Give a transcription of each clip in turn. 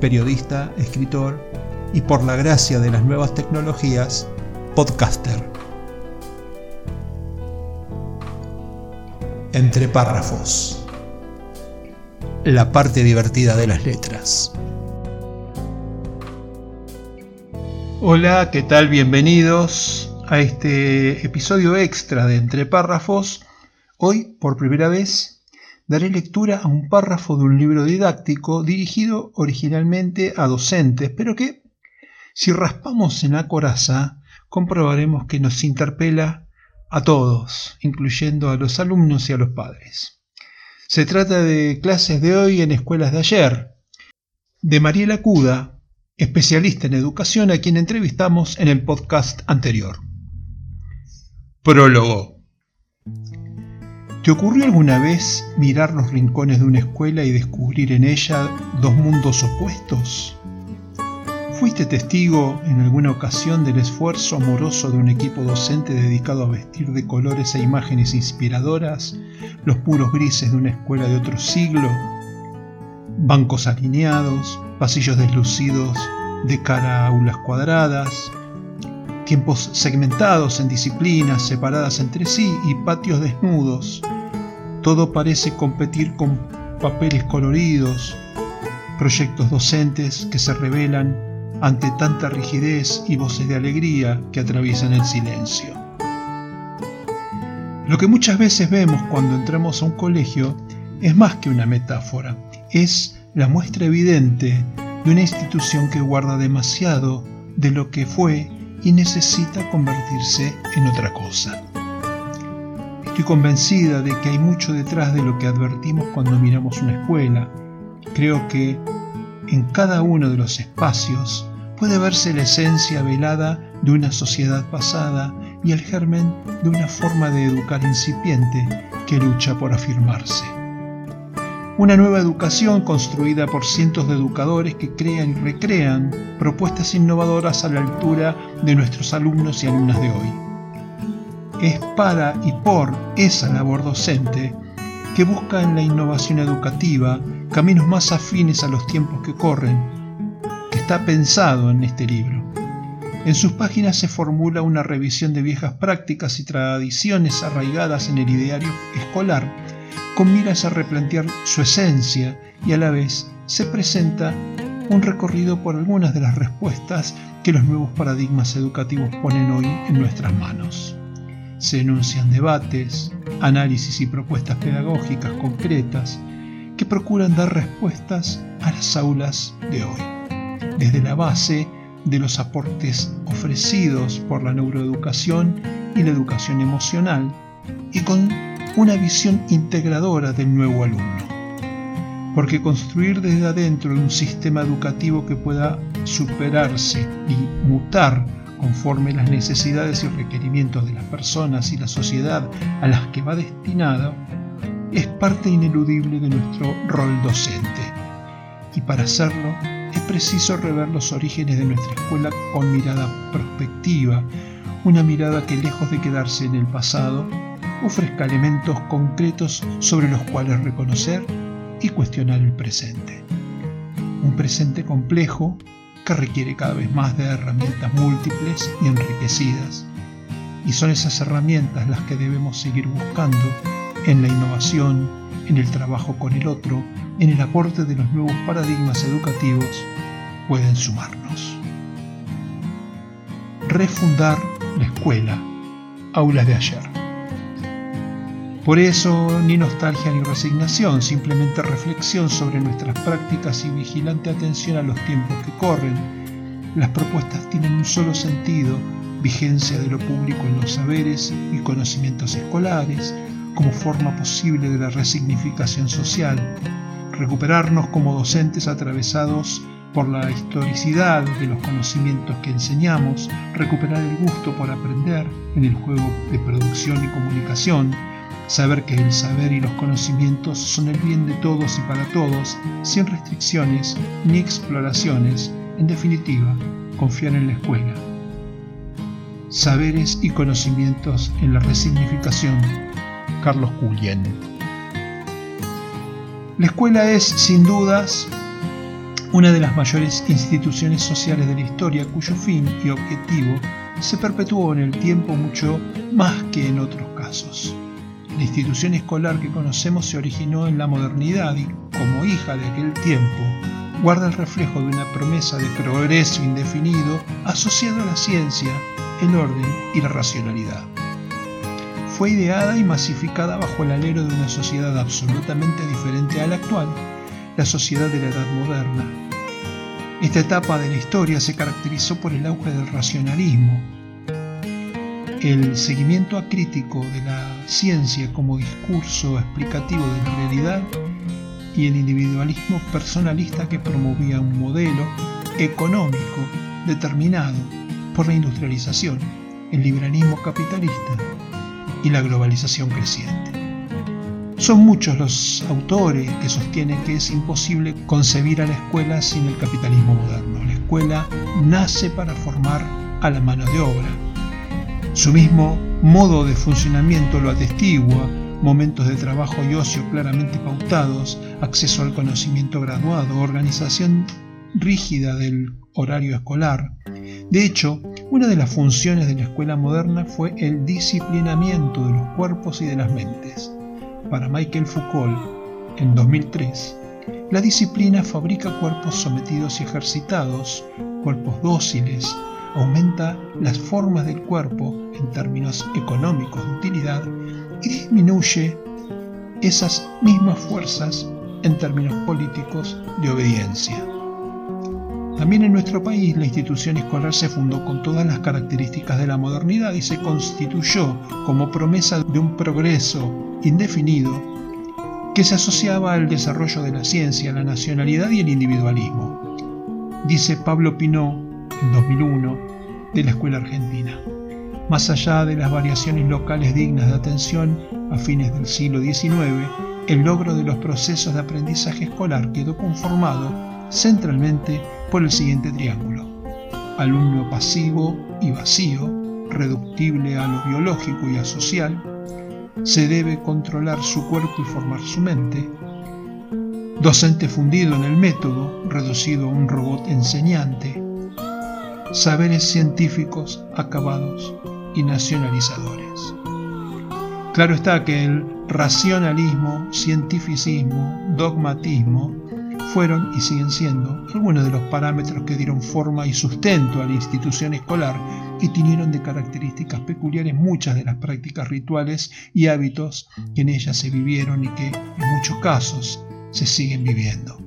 periodista, escritor y por la gracia de las nuevas tecnologías, podcaster. Entre párrafos. La parte divertida de las letras. Hola, ¿qué tal? Bienvenidos a este episodio extra de Entre párrafos. Hoy, por primera vez, daré lectura a un párrafo de un libro didáctico dirigido originalmente a docentes, pero que, si raspamos en la coraza, comprobaremos que nos interpela a todos, incluyendo a los alumnos y a los padres. Se trata de clases de hoy en escuelas de ayer, de Mariela Cuda, especialista en educación a quien entrevistamos en el podcast anterior. Prólogo. ¿Te ocurrió alguna vez mirar los rincones de una escuela y descubrir en ella dos mundos opuestos? ¿Fuiste testigo en alguna ocasión del esfuerzo amoroso de un equipo docente dedicado a vestir de colores e imágenes inspiradoras los puros grises de una escuela de otro siglo? Bancos alineados, pasillos deslucidos de cara a aulas cuadradas, tiempos segmentados en disciplinas separadas entre sí y patios desnudos todo parece competir con papeles coloridos, proyectos docentes que se revelan ante tanta rigidez y voces de alegría que atraviesan el silencio. Lo que muchas veces vemos cuando entramos a un colegio es más que una metáfora, es la muestra evidente de una institución que guarda demasiado de lo que fue y necesita convertirse en otra cosa. Estoy convencida de que hay mucho detrás de lo que advertimos cuando miramos una escuela. Creo que en cada uno de los espacios puede verse la esencia velada de una sociedad pasada y el germen de una forma de educar incipiente que lucha por afirmarse. Una nueva educación construida por cientos de educadores que crean y recrean propuestas innovadoras a la altura de nuestros alumnos y alumnas de hoy es para y por esa labor docente que busca en la innovación educativa caminos más afines a los tiempos que corren, está pensado en este libro. En sus páginas se formula una revisión de viejas prácticas y tradiciones arraigadas en el ideario escolar, con miras a replantear su esencia y a la vez se presenta un recorrido por algunas de las respuestas que los nuevos paradigmas educativos ponen hoy en nuestras manos se enuncian debates, análisis y propuestas pedagógicas concretas que procuran dar respuestas a las aulas de hoy, desde la base de los aportes ofrecidos por la neuroeducación y la educación emocional, y con una visión integradora del nuevo alumno. Porque construir desde adentro un sistema educativo que pueda superarse y mutar conforme las necesidades y requerimientos de las personas y la sociedad a las que va destinado, es parte ineludible de nuestro rol docente. Y para hacerlo es preciso rever los orígenes de nuestra escuela con mirada prospectiva, una mirada que lejos de quedarse en el pasado, ofrezca elementos concretos sobre los cuales reconocer y cuestionar el presente. Un presente complejo que requiere cada vez más de herramientas múltiples y enriquecidas. Y son esas herramientas las que debemos seguir buscando en la innovación, en el trabajo con el otro, en el aporte de los nuevos paradigmas educativos, pueden sumarnos. Refundar la escuela, aulas de ayer. Por eso, ni nostalgia ni resignación, simplemente reflexión sobre nuestras prácticas y vigilante atención a los tiempos que corren. Las propuestas tienen un solo sentido, vigencia de lo público en los saberes y conocimientos escolares, como forma posible de la resignificación social, recuperarnos como docentes atravesados por la historicidad de los conocimientos que enseñamos, recuperar el gusto por aprender en el juego de producción y comunicación, saber que el saber y los conocimientos son el bien de todos y para todos, sin restricciones ni exploraciones, en definitiva, confiar en la escuela. Saberes y conocimientos en la resignificación. Carlos Cullen. La escuela es, sin dudas, una de las mayores instituciones sociales de la historia cuyo fin y objetivo se perpetuó en el tiempo mucho más que en otros casos. La institución escolar que conocemos se originó en la modernidad y, como hija de aquel tiempo, guarda el reflejo de una promesa de progreso indefinido asociado a la ciencia, el orden y la racionalidad. Fue ideada y masificada bajo el alero de una sociedad absolutamente diferente a la actual, la sociedad de la Edad Moderna. Esta etapa de la historia se caracterizó por el auge del racionalismo, el seguimiento acrítico de la ciencia como discurso explicativo de la realidad y el individualismo personalista que promovía un modelo económico determinado por la industrialización, el liberalismo capitalista y la globalización creciente. Son muchos los autores que sostienen que es imposible concebir a la escuela sin el capitalismo moderno. La escuela nace para formar a la mano de obra. Su mismo modo de funcionamiento lo atestigua, momentos de trabajo y ocio claramente pautados, acceso al conocimiento graduado, organización rígida del horario escolar. De hecho, una de las funciones de la escuela moderna fue el disciplinamiento de los cuerpos y de las mentes para Michael Foucault en 2003, la disciplina fabrica cuerpos sometidos y ejercitados, cuerpos dóciles, aumenta las formas del cuerpo en términos económicos de utilidad y disminuye esas mismas fuerzas en términos políticos de obediencia. También en nuestro país la institución escolar se fundó con todas las características de la modernidad y se constituyó como promesa de un progreso indefinido que se asociaba al desarrollo de la ciencia, la nacionalidad y el individualismo, dice Pablo Pinot en 2001 de la Escuela Argentina. Más allá de las variaciones locales dignas de atención a fines del siglo XIX, el logro de los procesos de aprendizaje escolar quedó conformado centralmente por el siguiente triángulo. Alumno pasivo y vacío, reductible a lo biológico y a social, se debe controlar su cuerpo y formar su mente. Docente fundido en el método, reducido a un robot enseñante. Saberes científicos acabados y nacionalizadores. Claro está que el racionalismo, cientificismo, dogmatismo fueron y siguen siendo algunos de los parámetros que dieron forma y sustento a la institución escolar y tinieron de características peculiares muchas de las prácticas rituales y hábitos que en ellas se vivieron y que en muchos casos se siguen viviendo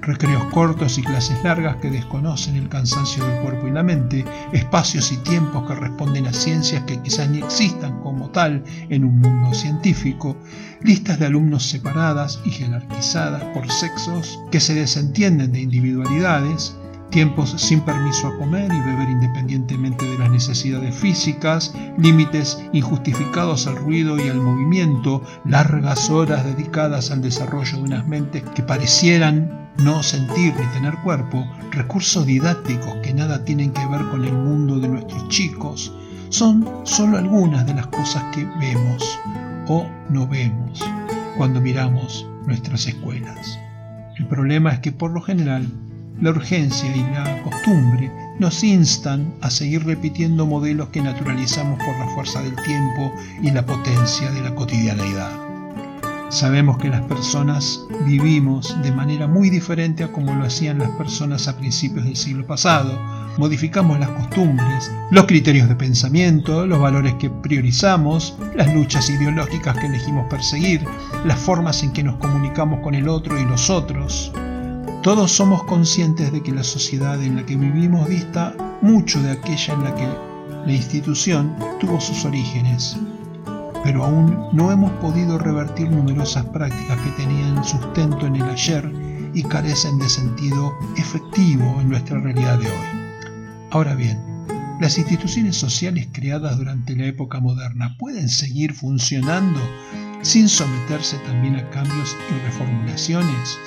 recreos cortos y clases largas que desconocen el cansancio del cuerpo y la mente, espacios y tiempos que responden a ciencias que quizás ni existan como tal en un mundo científico, listas de alumnos separadas y jerarquizadas por sexos que se desentienden de individualidades, tiempos sin permiso a comer y beber independientemente de las necesidades físicas, límites injustificados al ruido y al movimiento, largas horas dedicadas al desarrollo de unas mentes que parecieran no sentir ni tener cuerpo, recursos didácticos que nada tienen que ver con el mundo de nuestros chicos, son solo algunas de las cosas que vemos o no vemos cuando miramos nuestras escuelas. El problema es que por lo general la urgencia y la costumbre nos instan a seguir repitiendo modelos que naturalizamos por la fuerza del tiempo y la potencia de la cotidianeidad. Sabemos que las personas vivimos de manera muy diferente a como lo hacían las personas a principios del siglo pasado. Modificamos las costumbres, los criterios de pensamiento, los valores que priorizamos, las luchas ideológicas que elegimos perseguir, las formas en que nos comunicamos con el otro y los otros. Todos somos conscientes de que la sociedad en la que vivimos dista mucho de aquella en la que la institución tuvo sus orígenes, pero aún no hemos podido revertir numerosas prácticas que tenían sustento en el ayer y carecen de sentido efectivo en nuestra realidad de hoy. Ahora bien, las instituciones sociales creadas durante la época moderna pueden seguir funcionando sin someterse también a cambios y reformulaciones.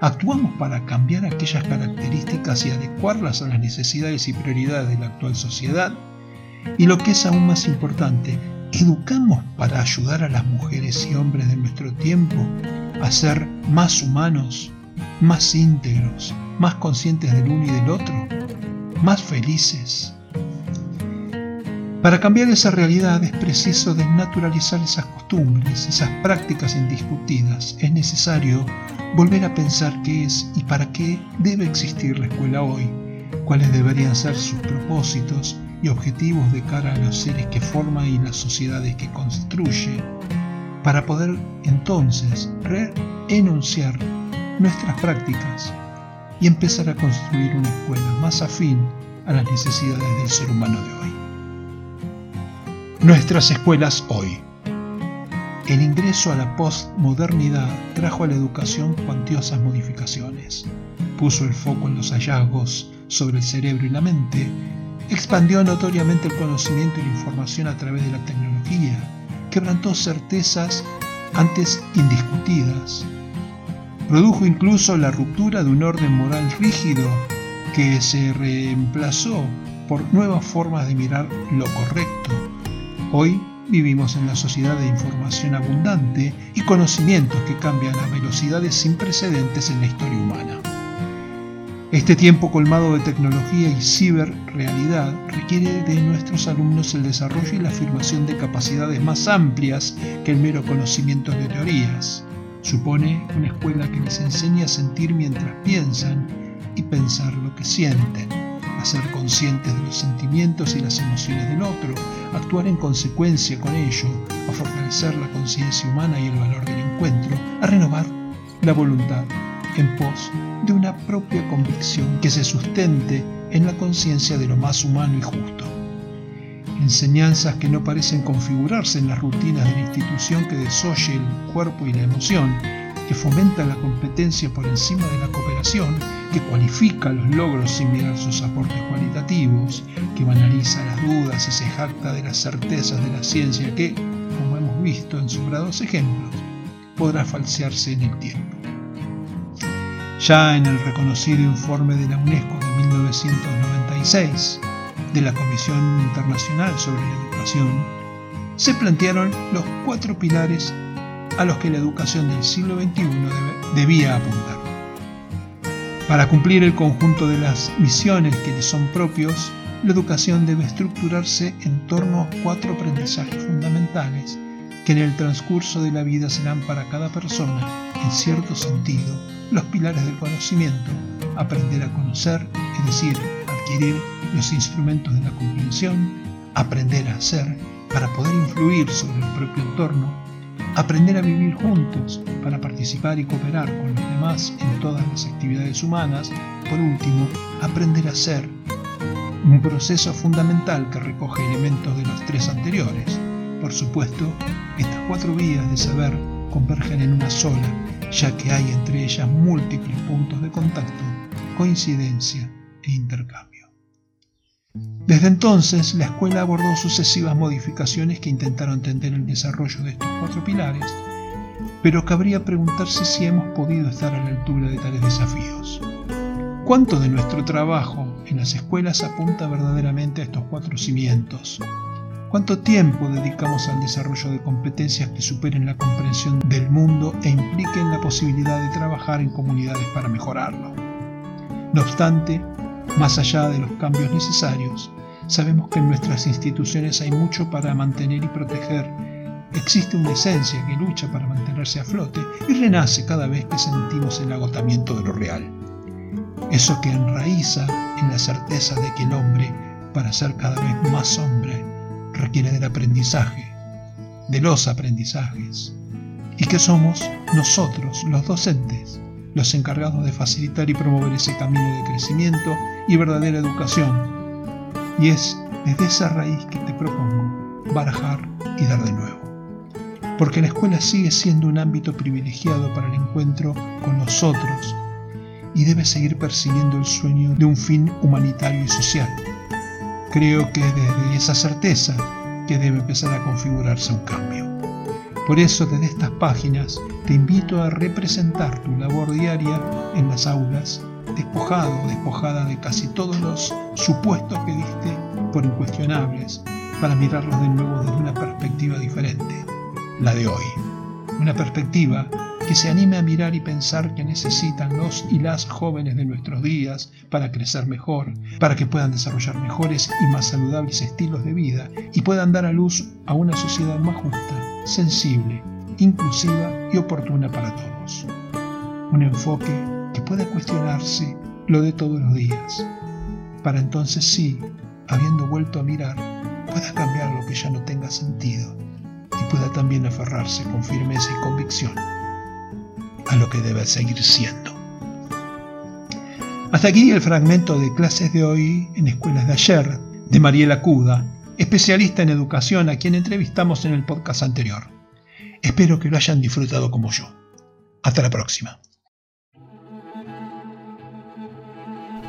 Actuamos para cambiar aquellas características y adecuarlas a las necesidades y prioridades de la actual sociedad. Y lo que es aún más importante, educamos para ayudar a las mujeres y hombres de nuestro tiempo a ser más humanos, más íntegros, más conscientes del uno y del otro más felices. Para cambiar esa realidad es preciso desnaturalizar esas costumbres, esas prácticas indiscutidas. Es necesario volver a pensar qué es y para qué debe existir la escuela hoy, cuáles deberían ser sus propósitos y objetivos de cara a los seres que forma y las sociedades que construye, para poder entonces reenunciar nuestras prácticas y empezar a construir una escuela más afín a las necesidades del ser humano de hoy. Nuestras escuelas hoy. El ingreso a la postmodernidad trajo a la educación cuantiosas modificaciones. Puso el foco en los hallazgos sobre el cerebro y la mente, expandió notoriamente el conocimiento y la información a través de la tecnología, quebrantó certezas antes indiscutidas, Produjo incluso la ruptura de un orden moral rígido que se reemplazó por nuevas formas de mirar lo correcto. Hoy vivimos en la sociedad de información abundante y conocimientos que cambian a velocidades sin precedentes en la historia humana. Este tiempo colmado de tecnología y ciberrealidad requiere de nuestros alumnos el desarrollo y la afirmación de capacidades más amplias que el mero conocimiento de teorías. Supone una escuela que les enseña a sentir mientras piensan y pensar lo que sienten, ser conscientes de los sentimientos y las emociones del otro, actuar en consecuencia con ello, a fortalecer la conciencia humana y el valor del encuentro, a renovar la voluntad en pos de una propia convicción que se sustente en la conciencia de lo más humano y justo. Enseñanzas que no parecen configurarse en las rutinas de la institución que desoye el cuerpo y la emoción, que fomenta la competencia por encima de la cooperación, que cualifica los logros sin mirar sus aportes cualitativos, que banaliza las dudas y se jacta de las certezas de la ciencia que, como hemos visto en sobrados ejemplos, podrá falsearse en el tiempo. Ya en el reconocido informe de la UNESCO de 1996, de la Comisión Internacional sobre la Educación, se plantearon los cuatro pilares a los que la educación del siglo XXI debía apuntar. Para cumplir el conjunto de las misiones que le son propios, la educación debe estructurarse en torno a cuatro aprendizajes fundamentales que en el transcurso de la vida serán para cada persona, en cierto sentido, los pilares del conocimiento, aprender a conocer, es decir, adquirir los instrumentos de la comprensión, aprender a hacer para poder influir sobre el propio entorno, aprender a vivir juntos para participar y cooperar con los demás en todas las actividades humanas, por último, aprender a ser, un proceso fundamental que recoge elementos de los tres anteriores. Por supuesto, estas cuatro vías de saber convergen en una sola, ya que hay entre ellas múltiples puntos de contacto, coincidencia e intercambio. Desde entonces, la escuela abordó sucesivas modificaciones que intentaron entender el desarrollo de estos cuatro pilares, pero cabría preguntarse si hemos podido estar a la altura de tales desafíos. ¿Cuánto de nuestro trabajo en las escuelas apunta verdaderamente a estos cuatro cimientos? ¿Cuánto tiempo dedicamos al desarrollo de competencias que superen la comprensión del mundo e impliquen la posibilidad de trabajar en comunidades para mejorarlo? No obstante, más allá de los cambios necesarios, sabemos que en nuestras instituciones hay mucho para mantener y proteger. Existe una esencia que lucha para mantenerse a flote y renace cada vez que sentimos el agotamiento de lo real. Eso que enraiza en la certeza de que el hombre, para ser cada vez más hombre, requiere del aprendizaje, de los aprendizajes, y que somos nosotros, los docentes, los encargados de facilitar y promover ese camino de crecimiento y verdadera educación. Y es desde esa raíz que te propongo barajar y dar de nuevo. Porque la escuela sigue siendo un ámbito privilegiado para el encuentro con los otros, y debe seguir persiguiendo el sueño de un fin humanitario y social. Creo que es desde esa certeza que debe empezar a configurarse un cambio. Por eso desde estas páginas te invito a representar tu labor diaria en las aulas, despojado despojada de casi todos los supuestos que diste por incuestionables, para mirarlos de nuevo desde una perspectiva diferente, la de hoy. Una perspectiva que se anime a mirar y pensar que necesitan los y las jóvenes de nuestros días para crecer mejor, para que puedan desarrollar mejores y más saludables estilos de vida y puedan dar a luz a una sociedad más justa, sensible, inclusiva y oportuna para todos. Un enfoque que pueda cuestionarse lo de todos los días, para entonces sí, habiendo vuelto a mirar, pueda cambiar lo que ya no tenga sentido y pueda también aferrarse con firmeza y convicción a lo que debe seguir siendo. Hasta aquí el fragmento de clases de hoy en escuelas de ayer de Mariela Cuda, especialista en educación a quien entrevistamos en el podcast anterior. Espero que lo hayan disfrutado como yo. Hasta la próxima.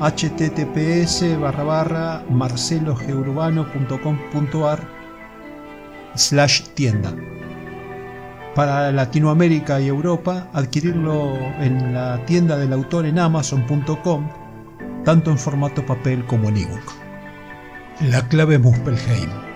https barra barra marcelogeurbano.com.ar slash tienda para Latinoamérica y Europa, adquirirlo en la tienda del autor en amazon.com, tanto en formato papel como en ebook. La clave Muspelheim.